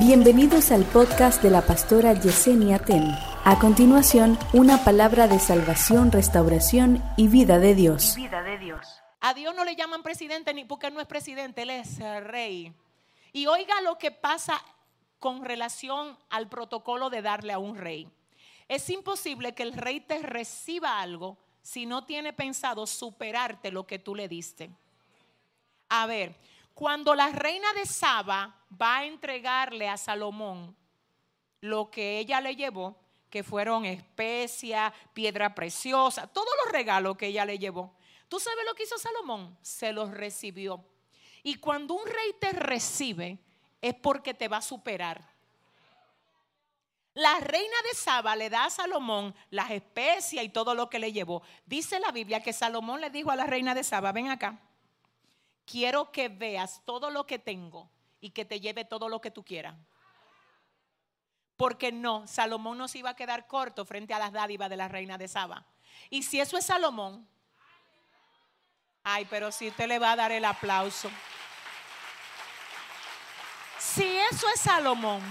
Bienvenidos al podcast de la pastora Yesenia Ten. A continuación, una palabra de salvación, restauración y vida de Dios. vida de Dios. A Dios no le llaman presidente ni porque no es presidente, Él es rey. Y oiga lo que pasa con relación al protocolo de darle a un rey. Es imposible que el rey te reciba algo si no tiene pensado superarte lo que tú le diste. A ver, cuando la reina de Saba va a entregarle a Salomón lo que ella le llevó, que fueron especias, piedra preciosa, todos los regalos que ella le llevó. ¿Tú sabes lo que hizo Salomón? Se los recibió. Y cuando un rey te recibe, es porque te va a superar. La reina de Saba le da a Salomón las especias y todo lo que le llevó. Dice la Biblia que Salomón le dijo a la reina de Saba, ven acá, quiero que veas todo lo que tengo y que te lleve todo lo que tú quieras. Porque no, Salomón no se iba a quedar corto frente a las dádivas de la reina de Saba. Y si eso es Salomón, ay, pero si usted le va a dar el aplauso. Si eso es Salomón,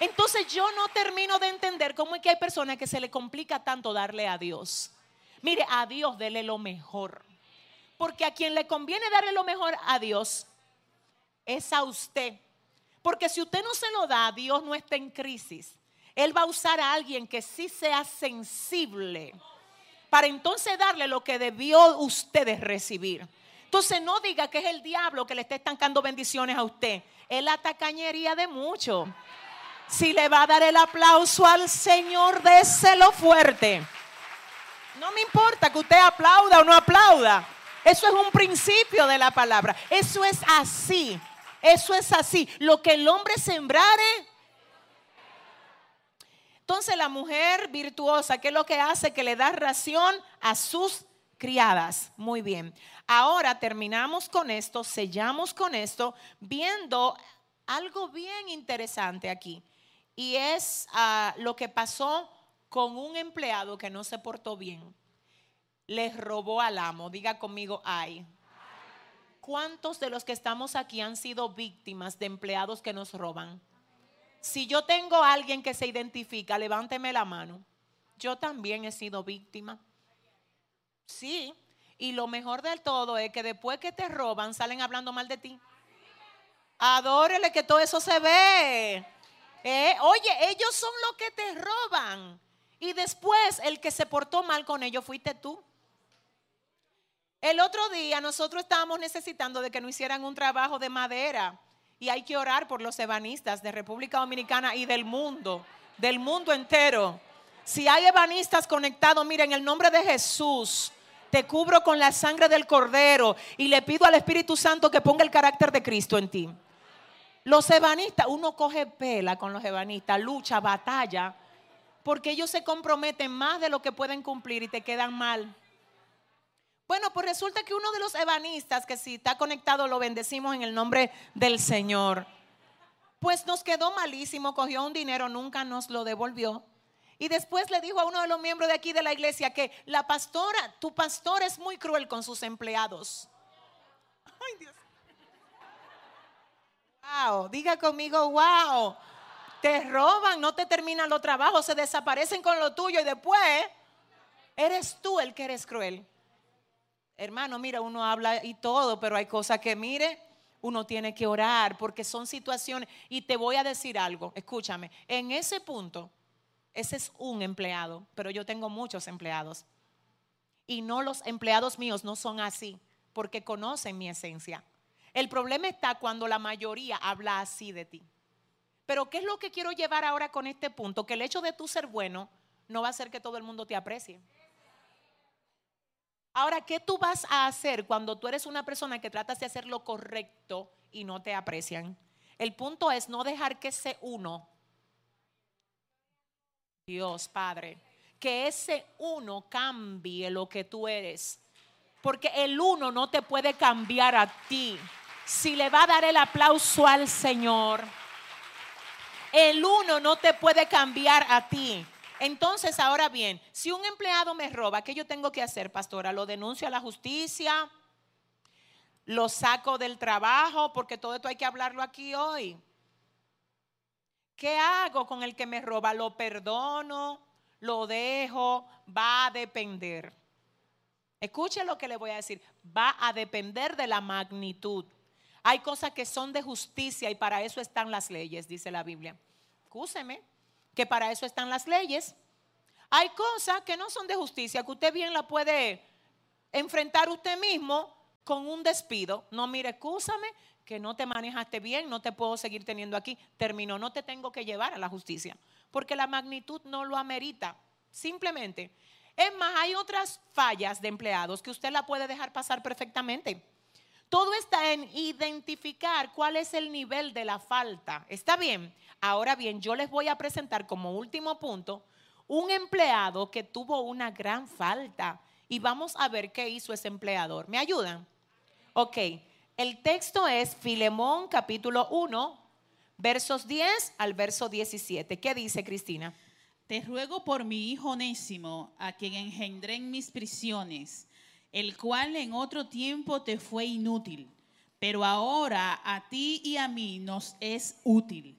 entonces yo no termino de entender cómo es que hay personas que se le complica tanto darle a Dios. Mire, a Dios dele lo mejor. Porque a quien le conviene darle lo mejor a Dios es a usted. Porque si usted no se lo da, Dios no está en crisis. Él va a usar a alguien que sí sea sensible para entonces darle lo que debió ustedes recibir. Entonces no diga que es el diablo que le está estancando bendiciones a usted. Es la tacañería de muchos. Si le va a dar el aplauso al Señor, déselo fuerte. No me importa que usted aplauda o no aplauda. Eso es un principio de la palabra. Eso es así. Eso es así. Lo que el hombre sembrare. Entonces la mujer virtuosa, ¿qué es lo que hace? Que le da ración a sus criadas. Muy bien. Ahora terminamos con esto, sellamos con esto, viendo algo bien interesante aquí. Y es ah, lo que pasó con un empleado que no se portó bien. Les robó al amo. Diga conmigo, ay. ¿Cuántos de los que estamos aquí han sido víctimas de empleados que nos roban? Si yo tengo a alguien que se identifica, levánteme la mano. Yo también he sido víctima. Sí. Y lo mejor del todo es que después que te roban, salen hablando mal de ti. Adórele que todo eso se ve. Eh, oye, ellos son los que te roban. Y después el que se portó mal con ellos fuiste tú. El otro día nosotros estábamos necesitando de que nos hicieran un trabajo de madera. Y hay que orar por los ebanistas de República Dominicana y del mundo, del mundo entero. Si hay ebanistas conectados, miren, en el nombre de Jesús, te cubro con la sangre del cordero y le pido al Espíritu Santo que ponga el carácter de Cristo en ti. Los ebanistas, uno coge pela con los ebanistas, lucha, batalla, porque ellos se comprometen más de lo que pueden cumplir y te quedan mal. Bueno, pues resulta que uno de los ebanistas, que si está conectado lo bendecimos en el nombre del Señor, pues nos quedó malísimo, cogió un dinero, nunca nos lo devolvió. Y después le dijo a uno de los miembros de aquí de la iglesia que la pastora, tu pastor es muy cruel con sus empleados. Ay, Dios. Wow, diga conmigo, wow. Te roban, no te terminan los trabajos, se desaparecen con lo tuyo y después eres tú el que eres cruel. Hermano, mira, uno habla y todo, pero hay cosas que, mire, uno tiene que orar porque son situaciones. Y te voy a decir algo, escúchame, en ese punto, ese es un empleado, pero yo tengo muchos empleados. Y no los empleados míos no son así, porque conocen mi esencia. El problema está cuando la mayoría habla así de ti. Pero ¿qué es lo que quiero llevar ahora con este punto? Que el hecho de tú ser bueno no va a hacer que todo el mundo te aprecie. Ahora, ¿qué tú vas a hacer cuando tú eres una persona que tratas de hacer lo correcto y no te aprecian? El punto es no dejar que ese uno, Dios Padre, que ese uno cambie lo que tú eres. Porque el uno no te puede cambiar a ti. Si le va a dar el aplauso al Señor, el uno no te puede cambiar a ti. Entonces, ahora bien, si un empleado me roba, ¿qué yo tengo que hacer, pastora? ¿Lo denuncio a la justicia? ¿Lo saco del trabajo? Porque todo esto hay que hablarlo aquí hoy. ¿Qué hago con el que me roba? ¿Lo perdono? ¿Lo dejo? Va a depender. Escuche lo que le voy a decir. Va a depender de la magnitud. Hay cosas que son de justicia y para eso están las leyes, dice la Biblia. Escúcheme, que para eso están las leyes. Hay cosas que no son de justicia, que usted bien la puede enfrentar usted mismo con un despido. No, mire, escúchame que no te manejaste bien, no te puedo seguir teniendo aquí. Terminó, no te tengo que llevar a la justicia, porque la magnitud no lo amerita. Simplemente. Es más, hay otras fallas de empleados que usted la puede dejar pasar perfectamente. Todo está en identificar cuál es el nivel de la falta. ¿Está bien? Ahora bien, yo les voy a presentar como último punto un empleado que tuvo una gran falta. Y vamos a ver qué hizo ese empleador. ¿Me ayudan? Ok, el texto es Filemón capítulo 1, versos 10 al verso 17. ¿Qué dice Cristina? Te ruego por mi hijo Onésimo, a quien engendré en mis prisiones, el cual en otro tiempo te fue inútil, pero ahora a ti y a mí nos es útil,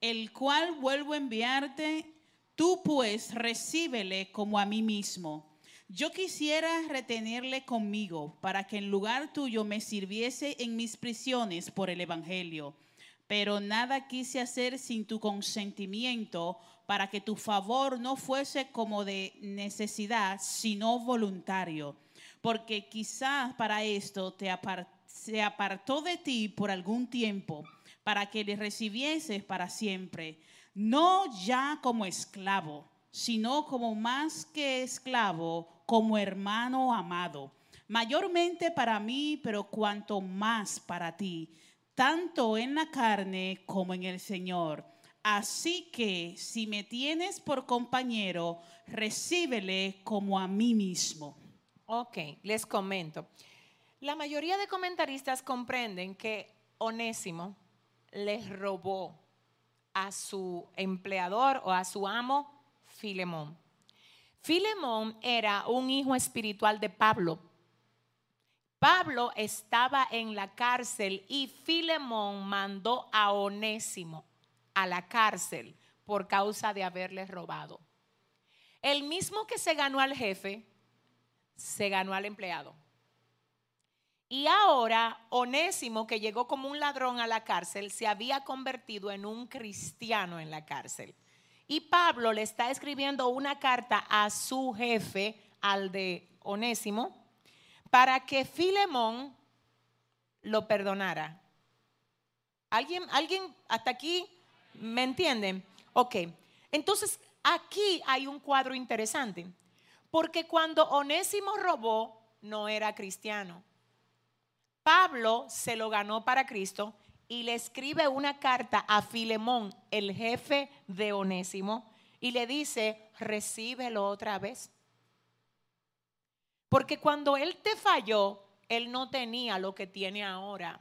el cual vuelvo a enviarte, tú pues recíbele como a mí mismo yo quisiera retenerle conmigo para que en lugar tuyo me sirviese en mis prisiones por el Evangelio. Pero nada quise hacer sin tu consentimiento para que tu favor no fuese como de necesidad, sino voluntario. Porque quizás para esto se apartó de ti por algún tiempo, para que le recibieses para siempre, no ya como esclavo, sino como más que esclavo como hermano amado, mayormente para mí, pero cuanto más para ti, tanto en la carne como en el Señor. Así que si me tienes por compañero, recíbele como a mí mismo. Ok, les comento. La mayoría de comentaristas comprenden que Onésimo les robó a su empleador o a su amo Filemón. Filemón era un hijo espiritual de Pablo. Pablo estaba en la cárcel y Filemón mandó a Onésimo a la cárcel por causa de haberle robado. El mismo que se ganó al jefe, se ganó al empleado. Y ahora Onésimo, que llegó como un ladrón a la cárcel, se había convertido en un cristiano en la cárcel. Y Pablo le está escribiendo una carta a su jefe, al de Onésimo, para que Filemón lo perdonara. ¿Alguien, ¿Alguien hasta aquí me entienden? Ok, entonces aquí hay un cuadro interesante, porque cuando Onésimo robó, no era cristiano. Pablo se lo ganó para Cristo y le escribe una carta a Filemón, el jefe de Onésimo, y le dice, recíbelo otra vez. Porque cuando él te falló, él no tenía lo que tiene ahora.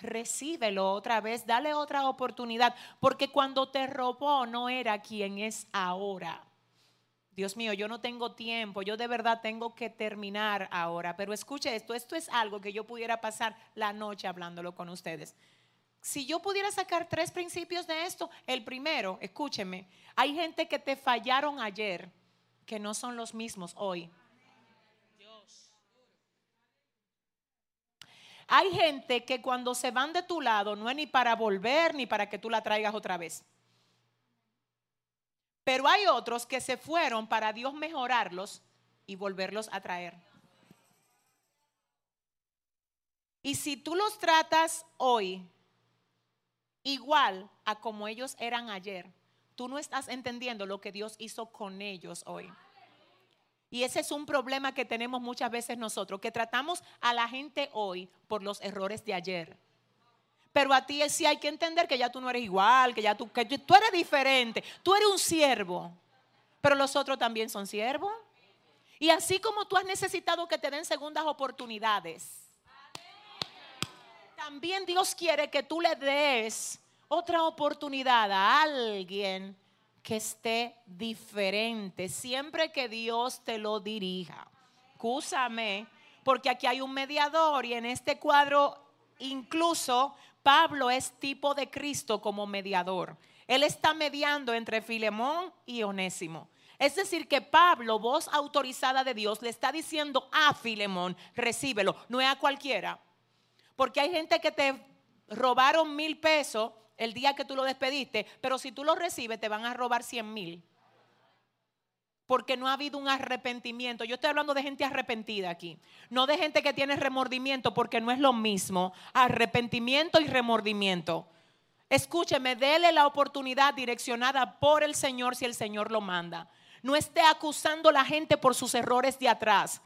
Recíbelo otra vez, dale otra oportunidad, porque cuando te robó no era quien es ahora. Dios mío, yo no tengo tiempo, yo de verdad tengo que terminar ahora, pero escuche esto, esto es algo que yo pudiera pasar la noche hablándolo con ustedes. Si yo pudiera sacar tres principios de esto, el primero, escúcheme, hay gente que te fallaron ayer que no son los mismos hoy. Hay gente que cuando se van de tu lado no es ni para volver ni para que tú la traigas otra vez. Pero hay otros que se fueron para Dios mejorarlos y volverlos a traer. Y si tú los tratas hoy igual a como ellos eran ayer, tú no estás entendiendo lo que Dios hizo con ellos hoy. Y ese es un problema que tenemos muchas veces nosotros, que tratamos a la gente hoy por los errores de ayer. Pero a ti sí hay que entender que ya tú no eres igual, que ya tú, que tú eres diferente. Tú eres un siervo, pero los otros también son siervos. Y así como tú has necesitado que te den segundas oportunidades, también Dios quiere que tú le des otra oportunidad a alguien que esté diferente, siempre que Dios te lo dirija. Cúsame, porque aquí hay un mediador y en este cuadro incluso Pablo es tipo de Cristo como mediador. Él está mediando entre Filemón y Onésimo. Es decir, que Pablo, voz autorizada de Dios, le está diciendo a Filemón, recíbelo, no es a cualquiera. Porque hay gente que te robaron mil pesos el día que tú lo despediste, pero si tú lo recibes te van a robar cien mil. Porque no ha habido un arrepentimiento. Yo estoy hablando de gente arrepentida aquí. No de gente que tiene remordimiento, porque no es lo mismo. Arrepentimiento y remordimiento. Escúcheme, dele la oportunidad direccionada por el Señor si el Señor lo manda. No esté acusando a la gente por sus errores de atrás.